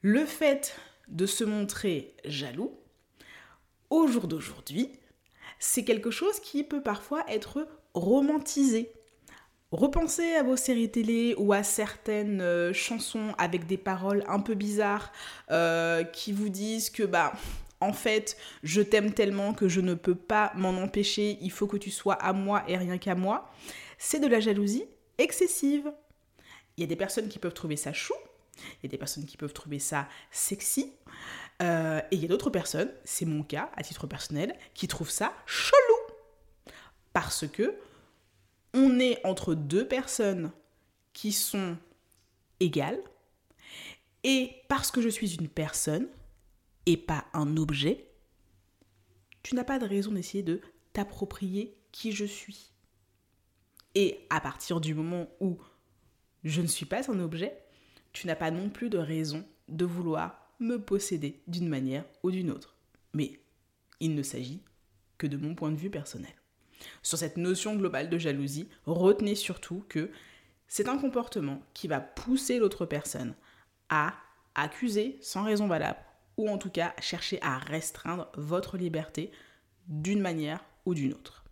Le fait de se montrer jaloux, au jour d'aujourd'hui, c'est quelque chose qui peut parfois être romantisé. Repensez à vos séries télé ou à certaines euh, chansons avec des paroles un peu bizarres euh, qui vous disent que bah en fait je t'aime tellement que je ne peux pas m'en empêcher, il faut que tu sois à moi et rien qu'à moi. C'est de la jalousie excessive. Il y a des personnes qui peuvent trouver ça chou, il y a des personnes qui peuvent trouver ça sexy, euh, et il y a d'autres personnes, c'est mon cas à titre personnel, qui trouvent ça chelou. Parce que on est entre deux personnes qui sont égales, et parce que je suis une personne et pas un objet, tu n'as pas de raison d'essayer de t'approprier qui je suis. Et à partir du moment où je ne suis pas un objet, tu n'as pas non plus de raison de vouloir me posséder d'une manière ou d'une autre. Mais il ne s'agit que de mon point de vue personnel. Sur cette notion globale de jalousie, retenez surtout que c'est un comportement qui va pousser l'autre personne à accuser sans raison valable ou en tout cas chercher à restreindre votre liberté d'une manière ou d'une autre.